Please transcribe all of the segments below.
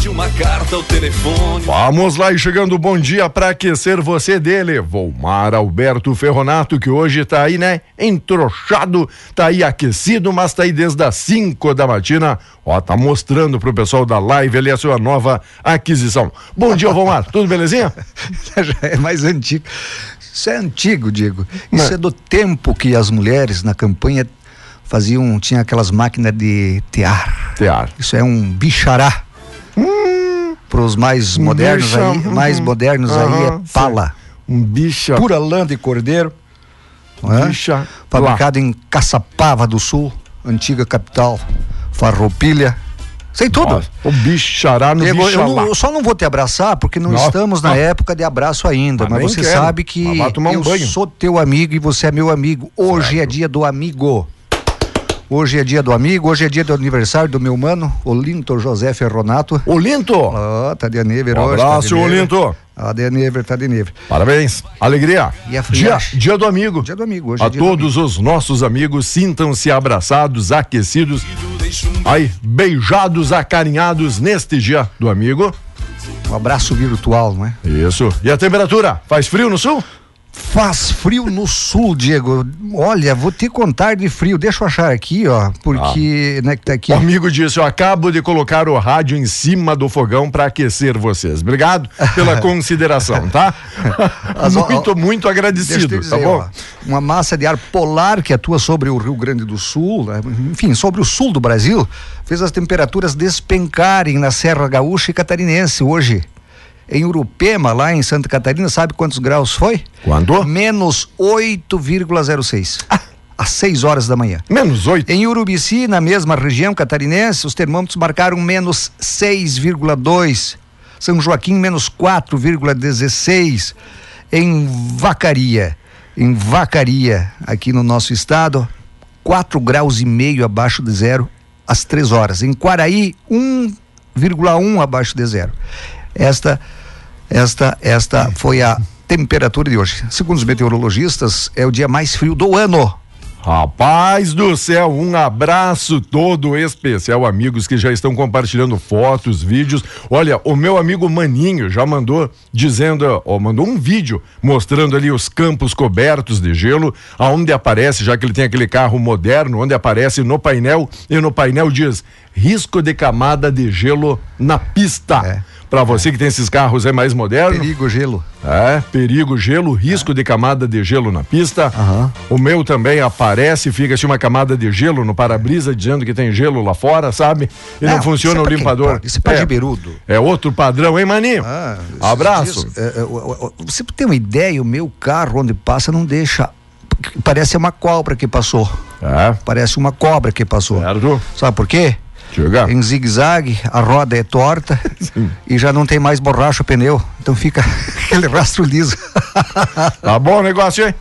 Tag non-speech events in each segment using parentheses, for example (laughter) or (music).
Mande uma carta ao telefone. Vamos lá e chegando bom dia para aquecer você dele, Volmar Alberto Ferronato, que hoje tá aí, né, entrochado, tá aí aquecido, mas tá aí desde as 5 da matina, ó, tá mostrando pro pessoal da live ali a sua nova aquisição. Bom dia, Volmar, tudo belezinha? (laughs) Já é mais antigo. Isso é antigo, Diego. Isso Mas... é do tempo que as mulheres na campanha faziam, tinha aquelas máquinas de tear. Tear. Isso é um bichará. Para os mais modernos bicha, aí, hum, mais modernos aí é pala. Um bicha. Pura lã de cordeiro. Um bicha. Fabricado lá. em Caçapava do Sul, antiga capital. Farroupilha. Sei tudo. Nossa, o bichará no Diego, eu, eu, só não vou te abraçar porque não Nossa, estamos na época de abraço ainda, mas, mas você quero. sabe que um eu banho. sou teu amigo e você é meu amigo. Hoje certo. é dia do amigo. Hoje é dia do amigo, hoje é dia do aniversário do meu mano, Olinto José Ferronato. Olinto! Ó, oh, tá de neve um hoje. Abraço, tá Olinto! Tá de neve, tá de neve. Parabéns, alegria. E a dia, dia do amigo. Dia do amigo, hoje A é todos os nossos amigos, sintam-se abraçados, aquecidos, aí, beijados, acarinhados neste dia do amigo. Um abraço virtual, não é? Isso. E a temperatura? Faz frio no sul? Faz frio no sul, Diego. Olha, vou te contar de frio. Deixa eu achar aqui, ó, porque, ah. né, que tá aqui. O amigo disse, eu acabo de colocar o rádio em cima do fogão para aquecer vocês. Obrigado pela (laughs) consideração, tá? (laughs) As, muito, ó, muito agradecido, tá dizer, tá bom? Ó, uma massa de ar polar que atua sobre o Rio Grande do Sul, né? enfim, sobre o sul do Brasil, fez as temperaturas despencarem na Serra Gaúcha e Catarinense hoje em Urupema, lá em Santa Catarina, sabe quantos graus foi? Quando? Menos 8,06. Ah. Às 6 horas da manhã. Menos 8. Em Urubici, na mesma região catarinense, os termômetros marcaram menos 6,2. São Joaquim, menos 4,16. Em Vacaria, em Vacaria, aqui no nosso estado, 4 graus e meio abaixo de zero às 3 horas. Em Quaraí, 1,1 abaixo de zero. Esta esta, esta foi a temperatura de hoje. Segundo os meteorologistas, é o dia mais frio do ano. Rapaz do céu, um abraço todo especial, amigos que já estão compartilhando fotos, vídeos. Olha, o meu amigo Maninho já mandou dizendo, ó, mandou um vídeo mostrando ali os campos cobertos de gelo, aonde aparece, já que ele tem aquele carro moderno, onde aparece no painel e no painel diz risco de camada de gelo na pista. É. Para você que tem esses carros é mais moderno. Perigo gelo. É, perigo gelo, risco é. de camada de gelo na pista. Uhum. O meu também aparece, fica assim uma camada de gelo no para-brisa dizendo que tem gelo lá fora, sabe? E não, não funciona o limpador. Isso é, é berudo. É outro padrão, hein, Maninho? Ah, Abraço. Dias, é, é você tem uma ideia, o meu carro onde passa não deixa parece uma cobra que passou. É. Parece uma cobra que passou. Certo. Sabe por quê? Chega. Em zigue-zague, a roda é torta (laughs) e já não tem mais borracha o pneu. Então fica (laughs) aquele rastro liso. tá bom o negócio, hein?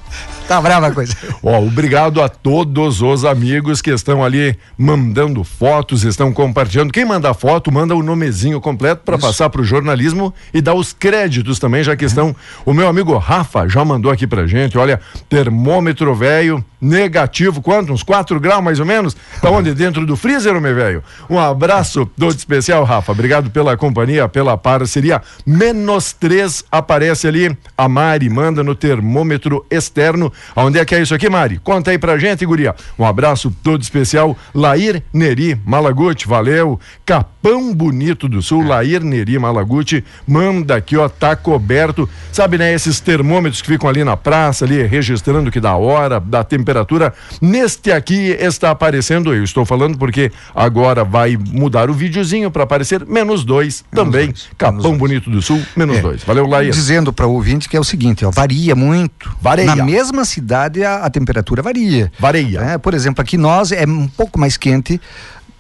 Tá brava a coisa. (laughs) Ó, obrigado a todos os amigos que estão ali mandando fotos, estão compartilhando. Quem manda foto, manda o nomezinho completo para passar para o jornalismo e dar os créditos também, já que estão. O meu amigo Rafa já mandou aqui pra gente, olha, termômetro velho, negativo, quanto? Uns 4 graus mais ou menos? Tá onde? Dentro do freezer, meu velho? Um abraço todo especial, Rafa. Obrigado pela companhia, pela parceria. Menos 3 aparece ali. A Mari manda no termômetro externo Onde é que é isso aqui, Mari? Conta aí pra gente, guria. Um abraço todo especial. Lair Neri Malaguti, valeu. Capão Bonito do Sul, Lair Neri Malaguti, manda aqui, ó, tá coberto. Sabe, né, esses termômetros que ficam ali na praça, ali registrando que dá hora, da temperatura. Neste aqui está aparecendo, eu estou falando porque agora vai mudar o videozinho para aparecer menos dois menos também. Dois. Capão menos Bonito dois. do Sul, menos é. dois. Valeu, Lair. Dizendo para o ouvinte que é o seguinte, ó, varia muito. Varia. Na mesma cidade a, a temperatura varia. Varia. É, por exemplo, aqui nós é um pouco mais quente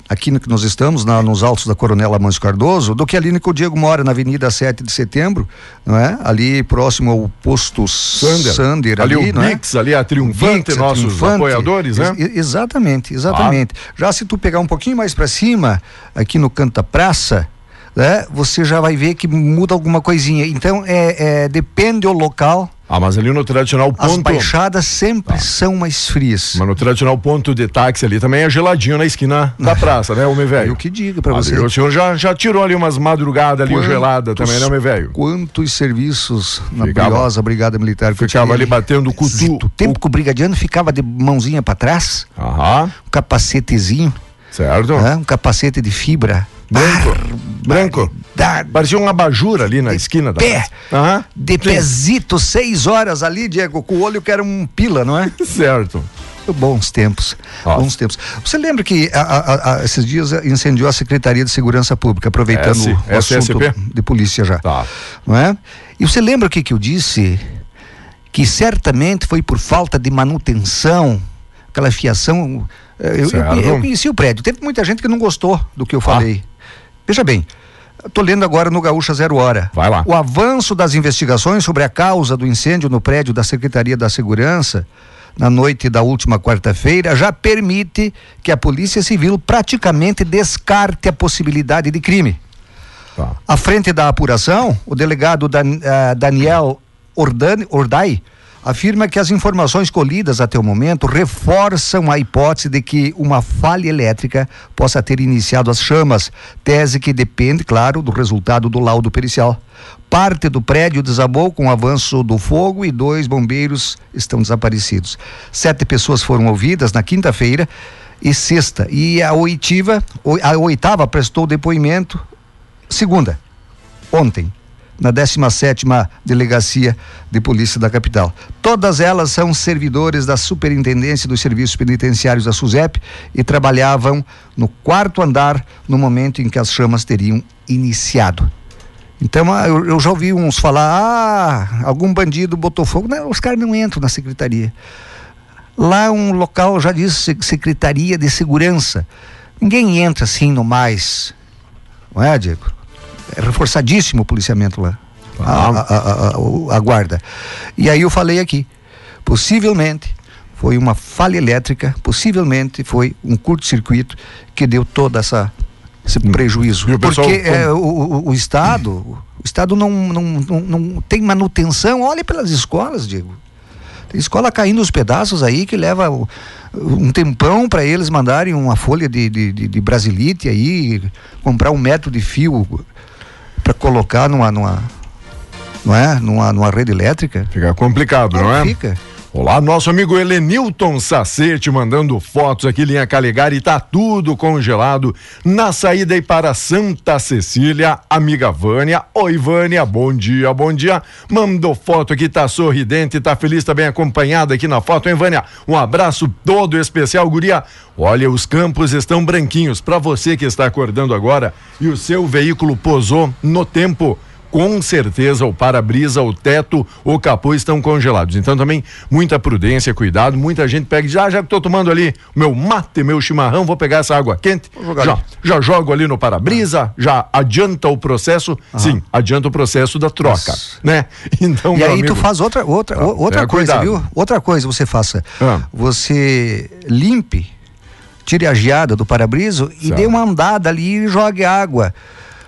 aqui no que nós estamos, na, nos altos da Coronel Amâncio Cardoso, do que ali no que o Diego mora, na Avenida 7 de Setembro, não é? Ali próximo ao posto Sander. Sander ali, ali o Bix, é? ali a Triunfante, Bix, nossos triunfante. apoiadores, né? Ex exatamente, exatamente. Ah. Já se tu pegar um pouquinho mais para cima, aqui no Canta Praça, né? Você já vai ver que muda alguma coisinha. Então, é, é depende do local, Ah, mas ali no tradicional As ponto. baixadas sempre Tá. são mais frias. Mas no tradicional ponto de táxi ali também é geladinho na esquina da (laughs) praça, né, homem velho? Eu que digo pra Ali você. O senhor já, já tirou ali umas madrugadas ali gelada também, né, homem velho? Quantos serviços na Ficava- briosa Brigada Militar que Ficava ali batendo o cutu. Zito. O tempo que o brigadiano ficava de mãozinha pra trás, Aham, um capacetezinho, certo. né? um capacete de fibra. Branco. Branco. Parecia um abajur ali na esquina da pé. Aham, de pezito, seis horas ali, Diego, com o olho que era um pila, não é? (laughs) certo. Bons tempos, Ó. bons tempos. Você lembra que a- a- a- esses dias incendiou a Secretaria de Segurança Pública, aproveitando S- o assunto SSP? de polícia já, Tá. não é? E você lembra o que que eu disse? Que certamente foi por falta de manutenção, aquela fiação. eh, Eu, eu, eu conheci o prédio. Teve muita gente que não gostou do que eu falei. Veja bem, estou lendo agora no Gaúcha Zero Hora. Vai lá. O avanço das investigações sobre a causa do incêndio no prédio da Secretaria da Segurança na noite da última quarta-feira já permite que a Polícia Civil praticamente descarte a possibilidade de crime. Tá. À frente da apuração, o delegado Dan- ah, Daniel Ordan- Ordai afirma que as informações colhidas até o momento reforçam a hipótese de que uma falha elétrica possa ter iniciado as chamas, tese que depende, claro, do resultado do laudo pericial. Parte do prédio desabou com o avanço do fogo e dois bombeiros estão desaparecidos. Sete pessoas foram ouvidas na quinta-feira e sexta. E a oitiva, a oitava prestou depoimento segunda, ontem, na 17ª Delegacia de Polícia da capital. Todas elas são servidores da Superintendência dos Serviços Penitenciários da SUSEP e trabalhavam no quarto andar no momento em que as chamas teriam iniciado. Então, ah, eu, já ouvi uns falar, ah, algum bandido botou fogo. Não, os caras não entram na secretaria. Lá um local, já disse, se- Secretaria de Segurança. Ninguém entra assim no mais. Não é, Diego? É reforçadíssimo o policiamento lá. A, a- a- a- guarda. E aí eu falei aqui, possivelmente foi uma falha elétrica, possivelmente foi um curto-circuito que deu toda essa esse prejuízo. E o pessoal Porque como- é, o, o- o Estado, o Estado não, não, não, não tem manutenção. Olhe pelas escolas, Diego. Tem escola caindo os pedaços aí que leva um tempão para eles mandarem uma folha de, de, de, de brasilite aí, comprar um metro de fio para colocar numa, numa, não é? numa, numa rede elétrica. Fica complicado, não é? Fica. Olá, nosso amigo Helenilton Sacete mandando fotos aqui, linha Calegari, tá tudo congelado na saída aí para Santa Cecília, amiga Vânia. Oi, Vânia, bom dia, bom dia. Mandou foto aqui, tá sorridente, tá feliz, tá bem acompanhada aqui na foto, hein, Vânia? Um abraço todo especial, guria. Olha, os campos estão branquinhos. Para você que está acordando agora e o seu veículo posou no tempo com certeza o para-brisa, o teto, o capô estão congelados. Então também muita prudência, cuidado. Muita gente pega e diz, ah, já que estou tomando ali meu mate, meu chimarrão, vou pegar essa água quente, já, ali. já jogo ali no para-brisa, já adianta o processo, sim, adianta o processo da troca, né? (laughs) Então, E aí amigo, tu faz outra, outra, Ah, outra é, coisa, cuidado. viu? Outra coisa você faça. Ah. Você limpe, tire a geada do para-brisa e dê uma andada ali e jogue água.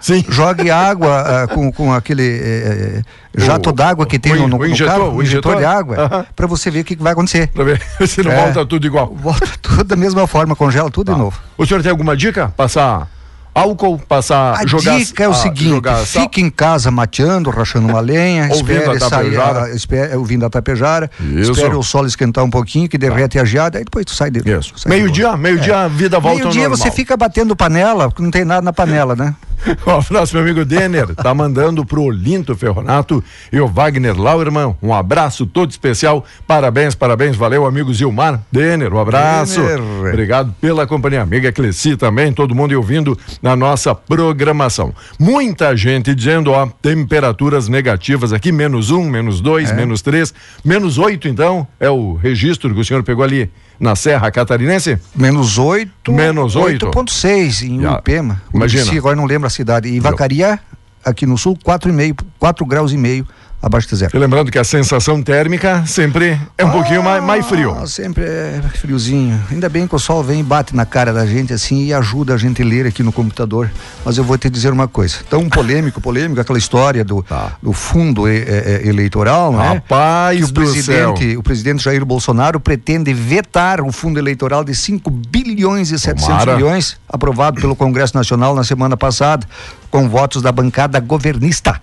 Sim. Jogue água ah, com, com aquele eh, eh, jato d'água que tem o no, no, o no injetor, carro, o injetor de água, Aham. para você ver o que, que vai acontecer. Pra ver (laughs) se não É. volta tudo igual. Volta (laughs) tudo da mesma forma, congela tudo de novo. O senhor tem alguma dica? Passar álcool, passar, A jogar... dica é o seguinte: jogar fique em casa mateando, rachando uma lenha, espere a sair, a- espere, ouvindo a tapejara, Isso. espere o sol esquentar um pouquinho, que derrete a geada, aí depois tu sai de Isso. sai de Meio-dia, meio-dia, a vida volta ao Meio-dia normal. você fica batendo panela, porque não tem nada na panela, né? (laughs) Um abraço, meu amigo Denner. Tá mandando pro Olinto Ferronato e o Wagner Lauerman. Um abraço todo especial. Parabéns, parabéns. Valeu, amigo Zilmar. Denner, um abraço. Denner. Obrigado pela companhia. Amiga Cleci também, todo mundo ouvindo na nossa programação. Muita gente dizendo, ó, temperaturas negativas aqui, menos um, menos dois, É. menos três, menos oito, então, é o registro que o senhor pegou ali na Serra Catarinense? Menos 8. Menos oito. 8,6 em Já. Urupema. Imagina. Agora não lembro a cidade. E Vacaria, aqui no sul, 4,5, 4 graus e meio abaixo de zero. E lembrando que a sensação térmica sempre é um ah, pouquinho mais, mais frio. Sempre é friozinho. Ainda bem que o sol vem e bate na cara da gente assim e ajuda a gente a ler aqui no computador. Mas eu vou te dizer uma coisa. Tão polêmico, polêmico, aquela história do, tá. do fundo e, e, eleitoral, né? Rapaz que o presidente, céu. o presidente Jair Bolsonaro pretende vetar o fundo eleitoral de 5 bilhões e 700 Tomara. milhões aprovado pelo Congresso Nacional na semana passada, com votos da bancada governista.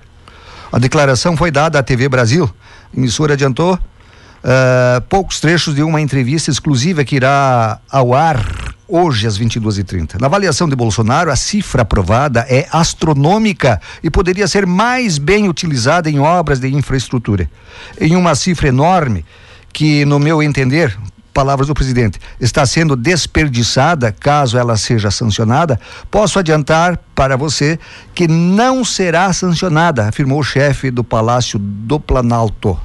A declaração foi dada à TV Brasil. A emissora adiantou uh, poucos trechos de uma entrevista exclusiva que irá ao ar hoje às 22h30. Na avaliação de Bolsonaro, a cifra aprovada é astronômica e poderia ser mais bem utilizada em obras de infraestrutura. Em uma cifra enorme que, no meu entender, palavras do presidente, está sendo desperdiçada caso ela seja sancionada, posso adiantar para você que não será sancionada, afirmou o chefe do Palácio do Planalto.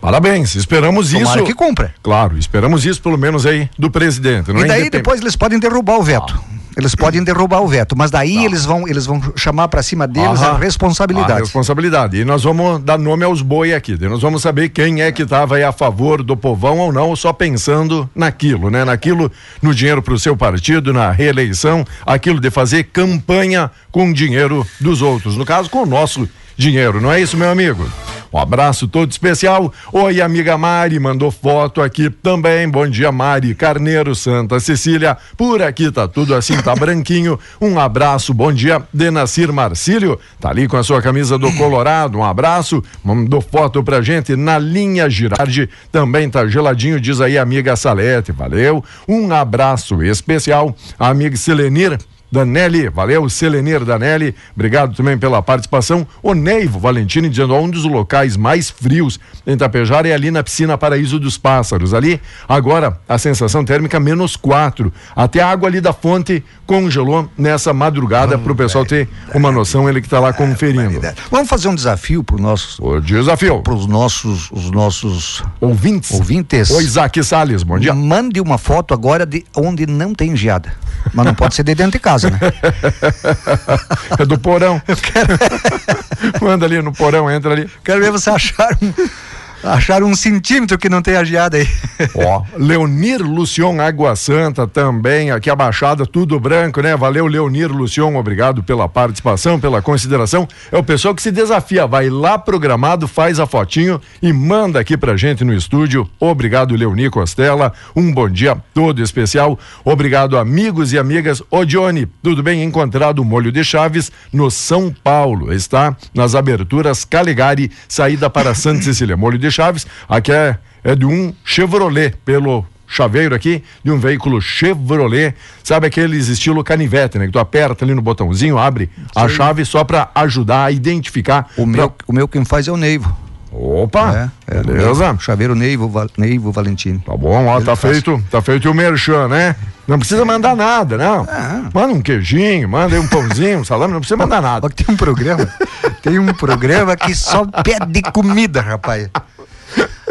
Parabéns, esperamos Tomara isso. que cumpra. Claro, esperamos isso pelo menos aí do presidente. e daí depois eles podem derrubar o veto. Ah. Eles podem derrubar o veto, mas daí tá. eles vão eles vão chamar para cima deles Aham. a responsabilidade. A responsabilidade. E nós vamos dar nome aos boi aqui. Nós vamos saber quem é que estava aí a favor do povão ou não, só pensando naquilo, né? Naquilo, no dinheiro para o seu partido, na reeleição, aquilo de fazer campanha com dinheiro dos outros. No caso, com o nosso dinheiro, não é isso, meu amigo? Um abraço todo especial. Oi, amiga Mari, mandou foto aqui também. Bom dia, Mari Carneiro, Santa Cecília. Por aqui tá tudo assim, tá branquinho. Um abraço, bom dia, Denacir Marcílio. Tá ali com a sua camisa do Colorado. Um abraço. Mandou foto pra gente na linha Girardi. Também tá geladinho, diz aí, amiga Salete. Valeu. Um abraço especial, amiga Selenir. Danelli, valeu, Selenir Danelli, obrigado também pela participação. O Neivo Valentini dizendo, um dos locais mais frios em Tapejara é ali na piscina Paraíso dos Pássaros. Ali, agora, a sensação térmica menos quatro. Até a água ali da fonte congelou nessa madrugada para o pessoal ter uma noção, ele que está lá conferindo. Vamos fazer um desafio para os nossos. O desafio. Para os nossos, os nossos ouvintes. Ouvintes. O Isaac Salles, bom dia. Mande uma foto agora de onde não tem geada. Mas não pode ser de dentro de casa né? (laughs) é do porão. Quero... Manda ali no porão, entra ali. Quero ver você achar um, Acharam um centímetro que não tem geada aí. Ó, Leonir Lucion Água Santa também, aqui a Baixada, tudo branco, né? Valeu, Leonir Lucion, obrigado pela participação, pela consideração. É o pessoal que se desafia, vai lá programado, faz a fotinho e manda aqui pra gente no estúdio. Obrigado, Leonir Costela. Um bom dia todo especial. Obrigado, amigos e amigas. Ô, Johnny, tudo bem? Encontrado o molho de Chaves no São Paulo. Está nas aberturas Calegari, saída para Santa Cecília. Molho de de Chaves. Aqui é, é de um Chevrolet, pelo chaveiro aqui de um veículo Chevrolet, sabe aqueles estilo canivete, né? Que tu aperta ali no botãozinho, abre Sim. a chave só para ajudar a identificar. O, pra... meu, o meu quem faz é o Neivo. Opa, é, é beleza. chaveiro Neivo, Neivo Valentini. Tá bom, ó, tá feito, tá feito o merchan, né? Não precisa mandar nada, não. Ah. Manda um queijinho, manda um pãozinho, um salame, não precisa mandar nada. Tem um programa, tem um programa que só pede comida, rapaz.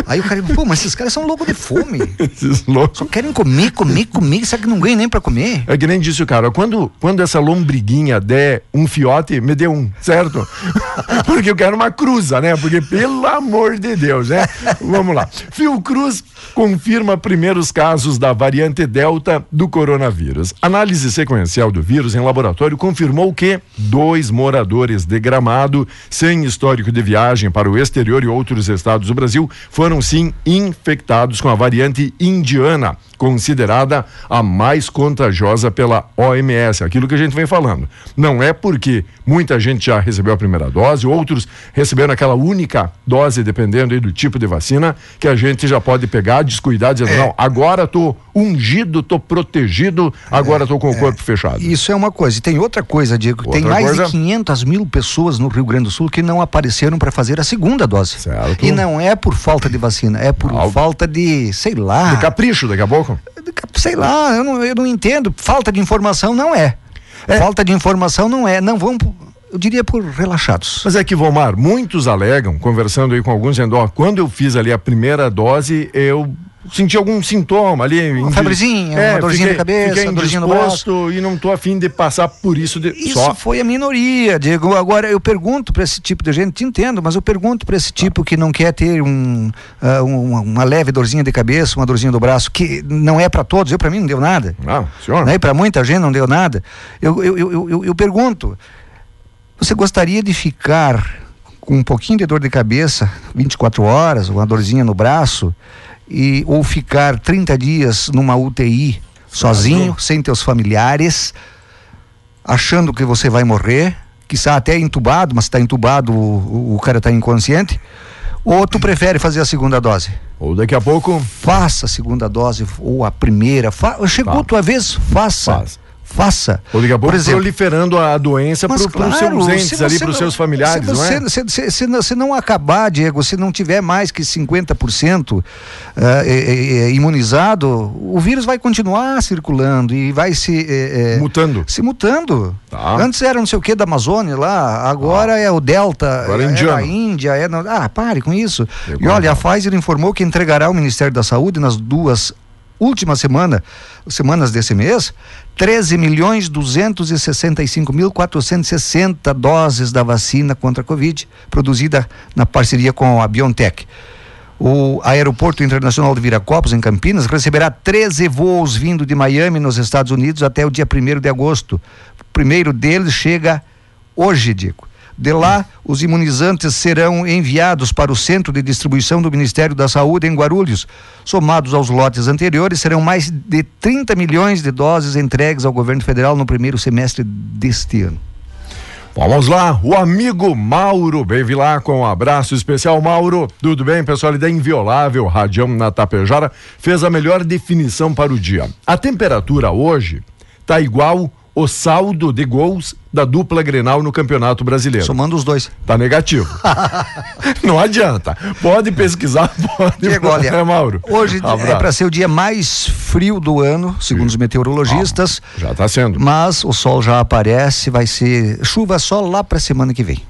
Aí o cara, pô, mas esses caras são loucos de fome. (laughs) Esses loucos. Só querem comer, comer, comer, sabe que não ganha nem pra comer. É que nem disse o cara, quando, quando essa lombriguinha der um fiote, me dê um, certo? (laughs) Porque eu quero uma cruza, né? Porque, pelo amor de Deus, né? Vamos lá. Fiocruz confirma primeiros casos da variante Delta do coronavírus. Análise sequencial do vírus em laboratório confirmou que dois moradores de Gramado, sem histórico de viagem para o exterior e outros estados do Brasil, foram foram sim infectados com a variante indiana, considerada a mais contagiosa pela OMS, aquilo que a gente vem falando. Não é porque muita gente já recebeu a primeira dose, outros receberam aquela única dose, dependendo do tipo de vacina, que a gente já pode pegar, descuidar, dizer, é. não, agora tô ungido, tô protegido, agora é, tô com o corpo é. fechado. Isso é uma coisa. E tem outra coisa, Diego, outra tem mais coisa... de 500 mil pessoas no Rio Grande do Sul que não apareceram para fazer a segunda dose. Certo. E não é por falta de vacina, é por Algo. falta de, sei lá. De capricho daqui a pouco? Sei lá, eu não, eu não entendo. Falta de informação não é. é. Falta de informação não é. Não vão eu diria por relaxados. Mas é que, Vomar, muitos alegam, conversando aí com alguns, dizendo, ó, quando eu fiz ali a primeira dose, eu senti algum sintoma ali. Uma febrezinha, uma dorzinha fiquei, de cabeça, uma dorzinha no braço. E não tô afim de passar por isso de, Isso só. foi a minoria, Diego. Agora eu pergunto para esse tipo de gente, te entendo, mas eu pergunto para esse tipo que não quer ter um, um- uma leve dorzinha de cabeça, uma dorzinha do braço, que não é para todos. Eu para mim não deu nada. Ah, senhor. Né? E para muita gente não deu nada. Eu, eu, eu, eu, eu pergunto: você gostaria de ficar com um pouquinho de dor de cabeça 24 horas, uma dorzinha no braço, e, ou ficar 30 dias numa UTI sozinho, sem teus familiares, achando que você vai morrer, quizá até entubado, mas está entubado, o, o cara está inconsciente? Ou tu prefere fazer a segunda dose? Ou daqui a pouco. faça a segunda dose ou a primeira. Fa chegou Tá. a tua vez, faça. Faz. Faça. Ou daqui a pouco Por exemplo, proliferando a doença para mas os claro, seus entes se ali, para os não- seus familiares, se não você, é? Se, se- se não, se não acabar, Diego, se não tiver mais que 50% ah, é, é, imunizado, o vírus vai continuar circulando e vai se. é, Mutando. se mutando. Tá. Antes era não sei o que da Amazônia lá, agora é o Delta, Agora é é, a Índia, é ah, pare com isso. E olha, a Pfizer informou que entregará ao Ministério da Saúde nas duas últimas semana, semanas desse mês, 13 milhões 265 mil 460 doses da vacina contra a Covid, produzida na parceria com a BioNTech. O Aeroporto Internacional de Viracopos, em Campinas, receberá 13 voos vindo de Miami, nos Estados Unidos, até o dia 1 de agosto. O primeiro deles chega hoje, Dico. De lá, os imunizantes serão enviados para o centro de distribuição do Ministério da Saúde em Guarulhos. Somados aos lotes anteriores, serão mais de 30 milhões de doses entregues ao governo federal no primeiro semestre deste ano. Vamos lá, o amigo Mauro Bevilá com um abraço especial. Mauro, tudo bem? Pessoal ali da Inviolável, Radião na Tapejara, fez a melhor definição para o dia. A temperatura hoje tá igual o saldo de gols da dupla Grenal no Campeonato Brasileiro. Somando os dois. Tá negativo. (laughs) Não adianta. Pode pesquisar, (laughs) pode. Diego, olha, É, Mauro. hoje é Abraço. para ser o dia mais frio do ano, segundo os meteorologistas. Já tá sendo. Mas o sol já aparece, vai ser chuva só lá para semana que vem.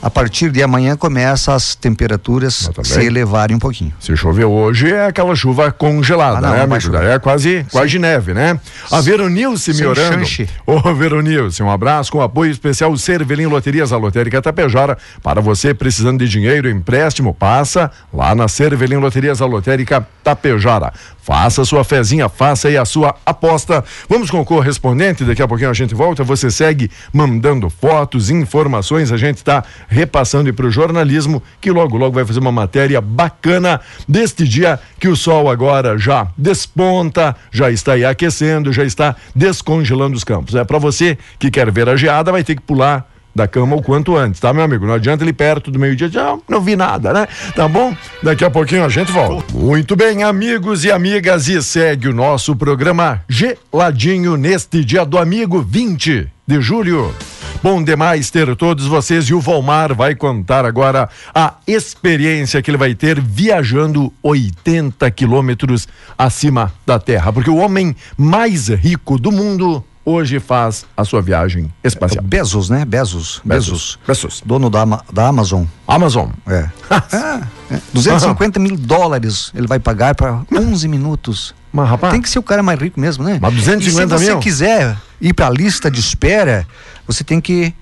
A partir de amanhã começa as temperaturas também- se elevarem um pouquinho. Se chover hoje é aquela chuva congelada, Ah, não, né, amigo? É quase, quase neve, né? A Veronilce me Sem orando. chanche. Ô, Veronilce, um abraço com apoio especial Cervelim Loterias, a Lotérica Tapejara. Para você precisando de dinheiro, empréstimo, passa lá na Cervelim Loterias, a Lotérica Tapejara. Faça sua fezinha, faça aí a sua aposta. Vamos com o correspondente, daqui a pouquinho a gente volta. Você segue mandando fotos, informações, a gente está repassando para o jornalismo, que logo, logo vai fazer uma matéria bacana deste dia que o sol agora já desponta, já está aí aquecendo, já está descongelando os campos. É para você que quer ver a geada, vai ter que pular da cama o quanto antes, tá, meu amigo? Não adianta ele perto do meio-dia, já não vi nada, né? Tá bom? Daqui a pouquinho a gente volta. Muito bem, amigos e amigas, e segue o nosso programa geladinho neste dia do amigo 20 de julho. Bom demais ter todos vocês e o Volmar vai contar agora a experiência que ele vai ter viajando 80 quilômetros acima da Terra, porque o homem mais rico do mundo hoje faz a sua viagem espacial. Bezos, né? Bezos. Bezos. Bezos. Dono da, da Amazon. Amazon. É. (laughs) É. 250 mil dólares ele vai pagar para 11 minutos. Mas, rapaz, Tem que ser o cara mais rico mesmo, né? Mas 250 e se você mil? quiser ir para a lista de espera, você tem que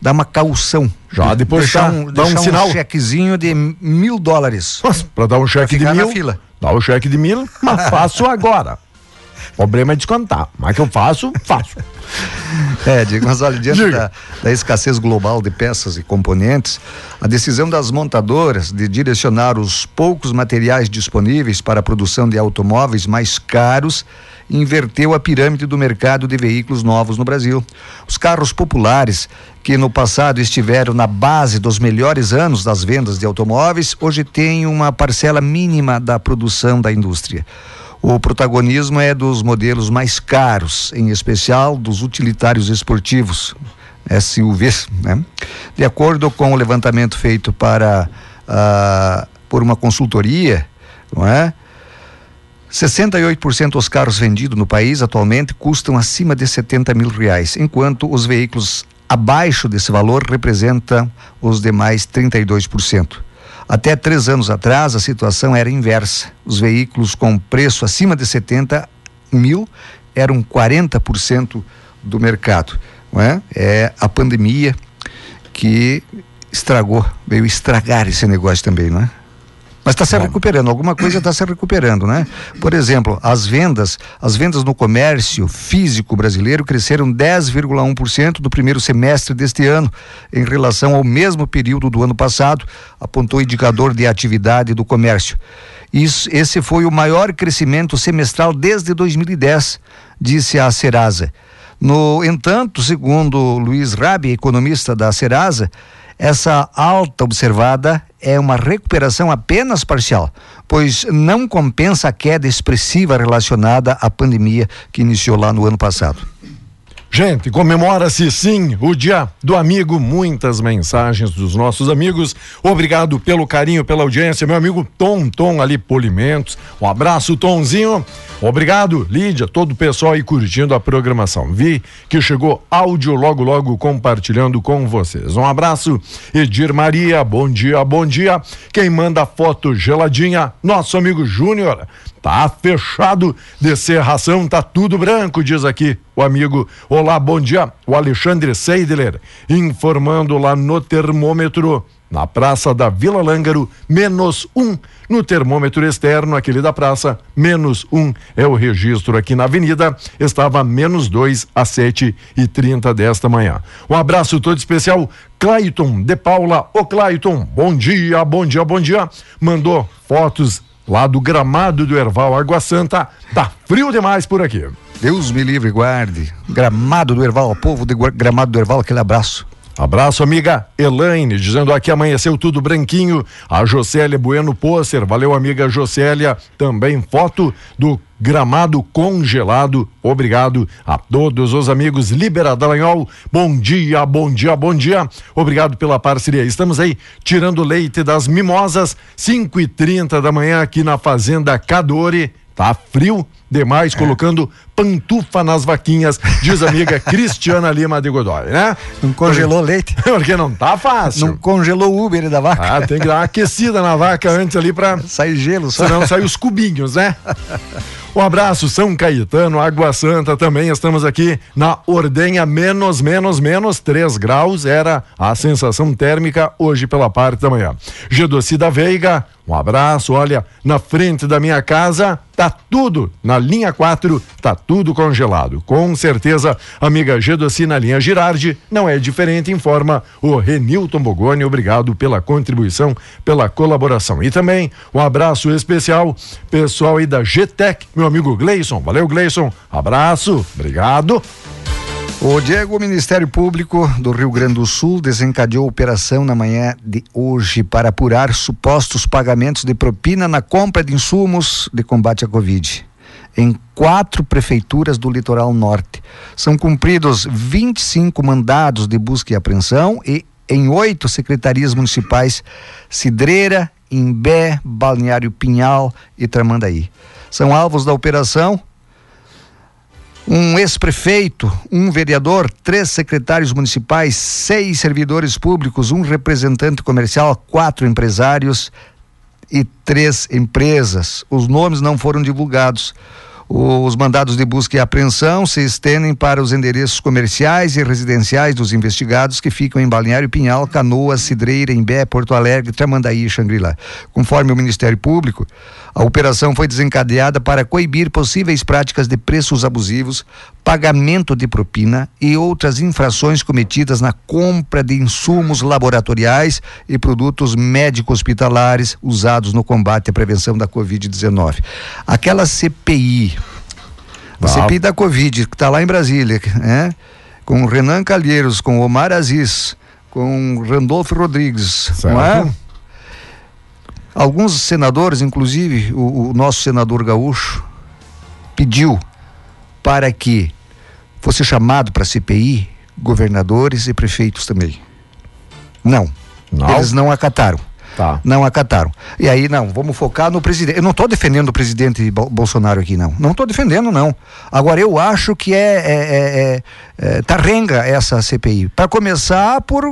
dar uma caução. Já, depois deixar um, dá um deixar sinal. chequezinho de mil dólares. Pra dar um cheque de mil. fila. Dá o cheque de mil, mas (laughs) faço agora. O problema é descontar. Mas que eu faço, faço. (laughs) É, Diego, mas olha, diante da, da escassez global de peças e componentes, a decisão das montadoras de direcionar os poucos materiais disponíveis para a produção de automóveis mais caros inverteu a pirâmide do mercado de veículos novos no Brasil. Os carros populares, que no passado estiveram na base dos melhores anos das vendas de automóveis, hoje têm uma parcela mínima da produção da indústria. O protagonismo é dos modelos mais caros, em especial dos utilitários esportivos, SUVs. Né? De acordo com o levantamento feito para, ah, por uma consultoria, não é? 68% dos carros vendidos no país atualmente custam acima de 70 mil reais, enquanto os veículos abaixo desse valor representam os demais 32%. Até três anos atrás, a situação era inversa. Os veículos com preço acima de 70 mil eram 40% do mercado. Não é? é a pandemia que estragou, veio estragar esse negócio também, não é? Mas está se recuperando, alguma coisa está se recuperando, né? Por exemplo, as vendas, as vendas no comércio físico brasileiro cresceram 10,1% do primeiro semestre deste ano, em relação ao mesmo período do ano passado, apontou o indicador de atividade do comércio. Isso, esse foi o maior crescimento semestral desde 2010, disse a Serasa. No entanto, segundo Luiz Rabi, economista da Serasa, essa alta observada é uma recuperação apenas parcial, pois não compensa a queda expressiva relacionada à pandemia que iniciou lá no ano passado. Gente, comemora-se sim o Dia do Amigo. Muitas mensagens dos nossos amigos. Obrigado pelo carinho, pela audiência. Meu amigo Tom, Tom ali, Polimentos. Um abraço, Tomzinho. Obrigado, Lídia, todo o pessoal aí curtindo a programação. Vi que chegou áudio logo, logo compartilhando com vocês. Um abraço, Edir Maria. Bom dia, bom dia. Quem manda foto geladinha, nosso amigo Júnior. Tá fechado de serração, tá tudo branco, diz aqui o amigo. Olá, bom dia. O Alexandre Seidler informando lá no termômetro. Na praça da Vila Lângaro, menos um. No termômetro externo, aquele da praça, menos um. É o registro aqui na avenida. Estava menos dois às sete e trinta desta manhã. Um abraço todo especial. Claiton de Paula. Ô Claiton, bom dia, bom dia, bom dia. Mandou fotos lá do gramado do Erval Água Santa. Tá frio demais por aqui. Deus me livre guarde. Gramado do Erval, povo de Gramado do Erval, aquele abraço. Abraço, amiga Elaine, dizendo aqui amanheceu tudo branquinho. A Jocélia Bueno Pôcer, valeu, amiga Jocélia. Também foto do gramado congelado. Obrigado a todos os amigos Libera Dallagnol. Bom dia, bom dia, bom dia. Obrigado pela parceria. Estamos aí tirando leite das mimosas, 5 e 30 da manhã aqui na Fazenda Cadore. Tá frio demais, é. colocando pantufa nas vaquinhas, diz a amiga (laughs) Cristiana Lima de Godoy, né? Não congelou Porque... leite. (laughs) Porque não tá fácil. Não congelou o Uber da vaca. Ah, tem que dar uma aquecida na vaca (laughs) antes ali pra. Sai gelo só. Senão sai os cubinhos, né? Um abraço, São Caetano, Água Santa também. Estamos aqui na Ordenha, menos, menos, menos 3 graus. Era a sensação térmica hoje pela parte da manhã. Gedoci da Veiga, um abraço. Olha, na frente da minha casa, tá tudo na linha 4, tá tudo congelado. Com certeza, amiga Gedoci na linha Girardi, não é diferente, informa o Renilton Bogoni. Obrigado pela contribuição, pela colaboração. E também um abraço especial, pessoal aí da GTEC, meu amigo Gleison. Valeu, Gleison. Abraço, obrigado. O Diego, o Ministério Público do Rio Grande do Sul desencadeou operação na manhã de hoje para apurar supostos pagamentos de propina na compra de insumos de combate à Covid. Em quatro prefeituras do litoral norte. São cumpridos 25 mandados de busca e apreensão e em oito secretarias municipais: Cidreira, Imbé, Balneário Pinhal e Tramandaí. São alvos da operação um ex-prefeito, um vereador, três secretários municipais, seis servidores públicos, um representante comercial, quatro empresários e três empresas. Os nomes não foram divulgados. Os mandados de busca e apreensão se estendem para os endereços comerciais e residenciais dos investigados que ficam em Balneário Pinhal, Canoas, Cidreira, Imbé, Porto Alegre, Tramandaí e Xangri-Lá. Conforme o Ministério Público, a operação foi desencadeada para coibir possíveis práticas de preços abusivos, pagamento de propina e outras infrações cometidas na compra de insumos laboratoriais e produtos médico-hospitalares usados no combate à prevenção da Covid-19. Aquela CPI, a CPI da Covid, que está lá em Brasília, né? com o Renan Calheiros, com Omar Aziz, com Randolfo Rodrigues, certo. não é? Alguns senadores, inclusive o, o nosso senador gaúcho, pediu para que fosse chamado para a CPI governadores e prefeitos também. Não. não. Eles não acataram. Tá. Não acataram. E aí, não, vamos focar no presidente. Eu não estou defendendo o presidente Bolsonaro aqui, não. Não estou defendendo, não. Agora, eu acho que é, é, é, é tarrenga essa CPI. Para começar por,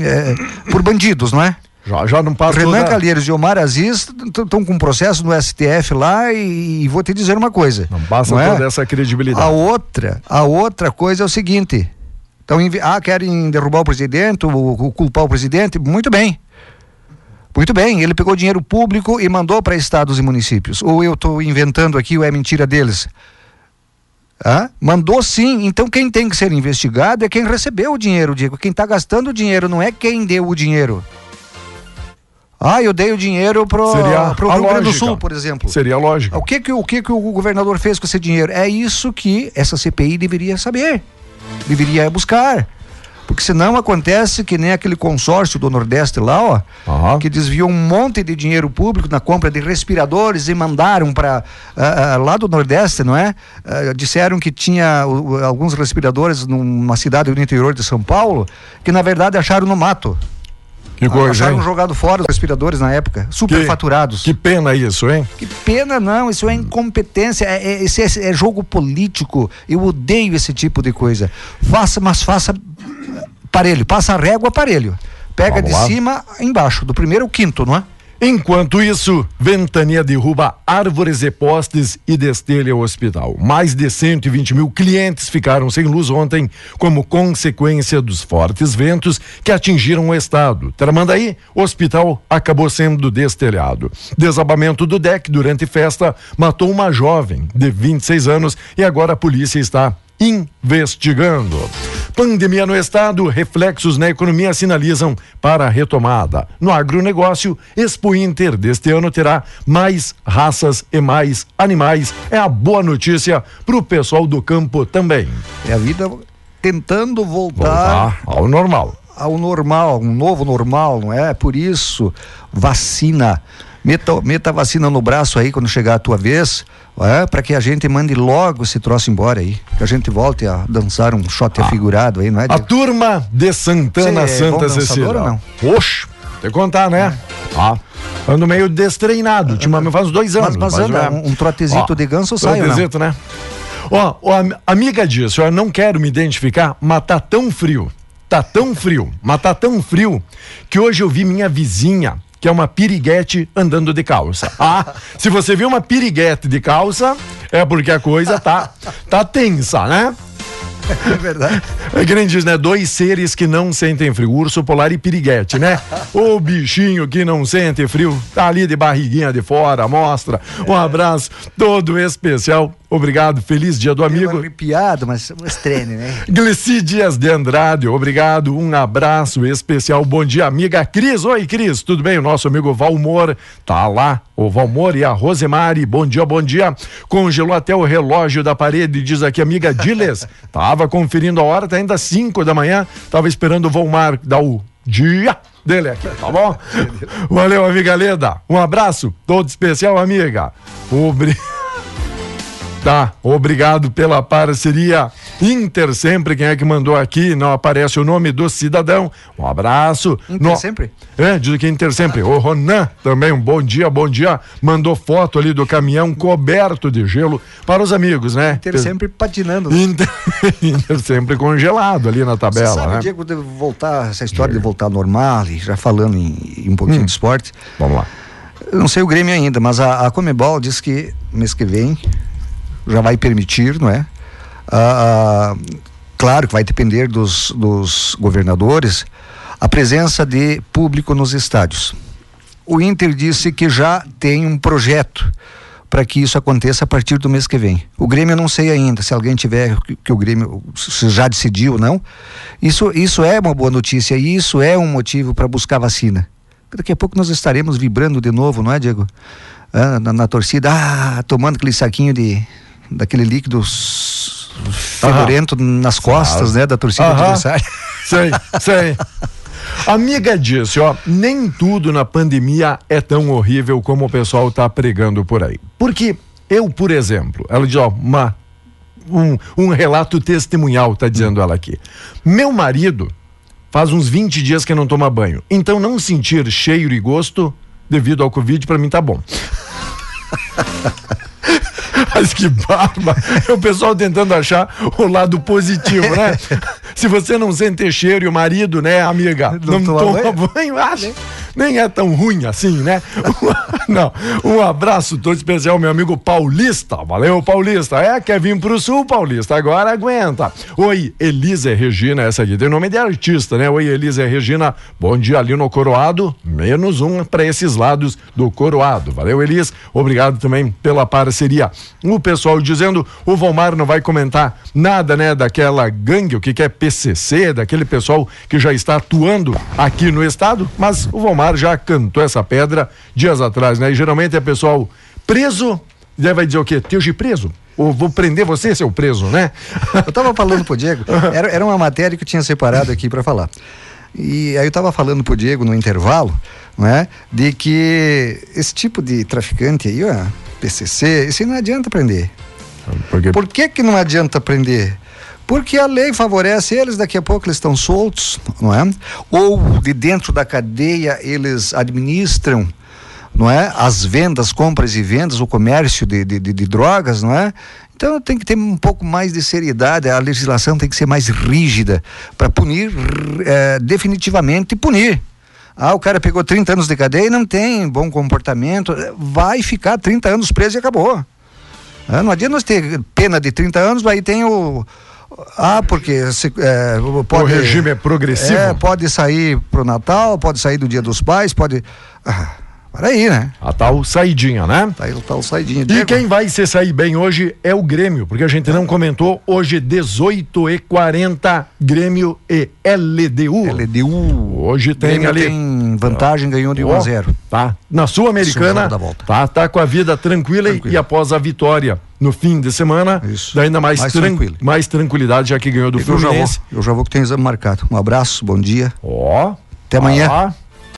é, por bandidos, não é? Já, já não passa Renan toda- Calheiros e Omar Aziz estão com um processo no STF lá e, e vou te dizer uma coisa. Não passa não é? toda essa credibilidade. A outra, a outra coisa é o seguinte. Então, ah, querem derrubar o presidente, o- culpar o presidente, muito bem. Muito bem, ele pegou dinheiro público e mandou para estados e municípios. Ou eu estou inventando aqui, ou é mentira deles. Hã? Mandou sim. Então quem tem que ser investigado é quem recebeu o dinheiro, Diego. Quem está gastando o dinheiro, não é quem deu o dinheiro. Ah, eu dei o dinheiro pro, Seria pro Rio Grande do. Sul, por exemplo. Seria lógico. O que que, o que que o governador fez com esse dinheiro? É isso que essa CPI deveria saber, deveria buscar. Porque senão acontece que nem aquele consórcio do Nordeste lá, ó, Aham. que desviou um monte de dinheiro público na compra de respiradores e mandaram para lá do Nordeste, não é? Ah, disseram que tinha alguns respiradores numa cidade do interior de São Paulo, que na verdade acharam no mato. Que coisa, acharam hein? jogado fora os respiradores na época, superfaturados. Que pena isso, hein? Que pena não, isso é incompetência, é, é, é, é jogo político. Eu odeio esse tipo de coisa. Faça, mas faça parelho, passa a régua parelho. Pega Vamos de lá. cima embaixo, do primeiro ao quinto, não é? Enquanto isso, ventania derruba árvores e postes e destelha o hospital. Mais de 120 mil clientes ficaram sem luz ontem como consequência dos fortes ventos que atingiram o estado. Tramandaí, o hospital acabou sendo destelhado. Desabamento do deck durante festa matou uma jovem de 26 anos e agora a polícia está investigando. Pandemia no estado, reflexos na economia sinalizam para a retomada. No agronegócio, Expo Inter deste ano terá mais raças e mais animais. É a boa notícia para o pessoal do campo também. É a vida tentando voltar Voltar ao normal. ao normal, um novo normal, não é? Por isso, vacina. Meta, meta a vacina no braço aí quando chegar a tua vez, é, para que a gente mande logo esse troço embora aí. Que a gente volte a dançar um shot afigurado aí, não é? A Diego? turma de Santana Você é Santa Cecília. não? Oxe, tem que contar, né? Ah, ando meio destreinado. Ultimamente faz uns dois anos. Mas, mas anda, é- um, um trotezito Ó, de ganso sai? Trotezito, né? Ó, ó, am- amiga disse, eu não quero me identificar, mas tá tão frio. Tá tão frio, mas tá tão frio que hoje eu vi minha vizinha, que é uma piriguete andando de calça. Ah, (laughs) se você viu uma piriguete de calça, é porque a coisa tá, tá tensa, né? É verdade. É que nem diz, né? Dois seres que não sentem frio, urso polar e piriguete, né? (laughs) O bichinho que não sente frio, tá ali de barriguinha de fora, mostra. Um abraço todo especial. Obrigado, feliz dia do Amigo. amigo. arrepiado, mas, mas treine, né? (laughs) Gleci Dias de Andrade, obrigado, um abraço especial, bom dia, amiga Cris, oi Cris, tudo bem? O nosso amigo Valmor tá lá, o Valmor e a Rosemary, bom dia, bom dia, congelou até o relógio da parede, diz aqui amiga Diles, (laughs) tava conferindo a hora, tá ainda 5 da manhã, tava esperando o Valmar dar o dia dele aqui, tá bom? (laughs) Valeu, amiga Leda, um abraço, todo especial, amiga, obrigado. Tá, obrigado pela parceria. Inter sempre, quem é que mandou aqui? Não aparece o nome do cidadão. Um abraço. Inter sempre? É, diz que Inter sempre. O Ronan também, um bom dia, bom dia. Mandou foto ali do caminhão coberto de gelo para os amigos, né? Ter sempre patinando. Inter, (laughs) Inter sempre congelado ali na Você tabela, sabe, né? Diego, de voltar, essa história de voltar ao normal, e já falando em, em um pouquinho Hum. de esporte. Vamos lá. Eu não sei o Grêmio ainda, mas a, a Comebol diz que mês que vem já vai permitir, não é? Ah, ah, claro que vai depender dos, dos governadores, a presença de público nos estádios. O Inter disse que já tem um projeto para que isso aconteça a partir do mês que vem. O Grêmio eu não sei ainda, se alguém tiver que, que o Grêmio já decidiu ou não. Isso, isso é uma boa notícia e isso é um motivo para buscar vacina. Daqui a pouco nós estaremos vibrando de novo, não é, Diego? Ah, na, na torcida, ah, tomando aquele saquinho de daquele líquido fedorento nas costas, né, da torcida Aham. adversária. (laughs) Sei, sei. Amiga disse, ó, nem tudo na pandemia é tão horrível como o pessoal tá pregando por aí. Porque eu, por exemplo, ela diz, ó, uma, um, um relato testemunhal, tá dizendo ela aqui. Meu marido faz uns 20 dias que não toma banho. Então não sentir cheiro e gosto devido ao Covid, pra mim tá bom. (laughs) (laughs) Mas que barba! É o pessoal tentando achar o lado positivo, né? (laughs) Se você não sente cheiro e o marido, né, amiga, não, Não toma toma banho? banho, acha? Nem é tão ruim assim, né? (laughs) Não, um abraço todo especial, meu amigo Paulista. Valeu, Paulista. É, quer vir pro sul, Paulista? Agora aguenta. Oi, Elisa Regina, essa aqui tem nome de artista, né? Oi, Elisa Regina. Bom dia ali no Coroado. Menos um para esses lados do Coroado. Valeu, Elis. Obrigado também pela parceria. O pessoal dizendo, o Valmar não vai comentar nada, né, daquela gangue, o que, que é PCC, daquele pessoal que já está atuando aqui no estado, mas o Valmar já cantou essa pedra dias atrás, né? E geralmente é pessoal preso, daí vai dizer o quê? Teu de preso? Ou vou prender você, seu preso, né? (laughs) Eu tava falando pro Diego, (laughs) era, era uma matéria que eu tinha separado aqui para falar. E aí eu tava falando pro Diego no intervalo, né, de que esse tipo de traficante aí, ó, PCC, isso aí não adianta prender. Porque Por que que não adianta prender? Porque a lei favorece eles, daqui a pouco eles estão soltos, não é? Ou de dentro da cadeia eles administram, não é? As vendas, compras e vendas, o comércio de, de, de- de drogas, não é? Então tem que ter um pouco mais de seriedade, a legislação tem que ser mais rígida para punir eh, definitivamente punir. Ah, o cara pegou 30 anos de cadeia e não tem bom comportamento, vai ficar 30 anos preso e acabou. Ah, não adianta nós ter pena de 30 anos, aí tem o. Ah, porque se, é, pode, o regime é progressivo. É, pode sair pro Natal, pode sair do Dia dos Pais, pode. Ah, para aí, né? A tal saidinha, né? Tá aí o tal saidinho. E quem vai se sair bem hoje é o Grêmio, porque a gente não comentou. Hoje, 18 e 40, Grêmio e LDU. LDU. Hoje tem Grêmio ali. tem vantagem, ganhou de 1 a Ó, 0. Tá. Na Sul-Americana, tá, tá com a vida tranquila, e- Tranquila. e após a vitória no fim de semana, Isso. ainda mais, Mais tran- tranquilo. mais tranquilidade, já que ganhou do Eu já vou, Fluminense. eu já vou que tem exame marcado. Um abraço, bom dia. Ó. Até amanhã. tá.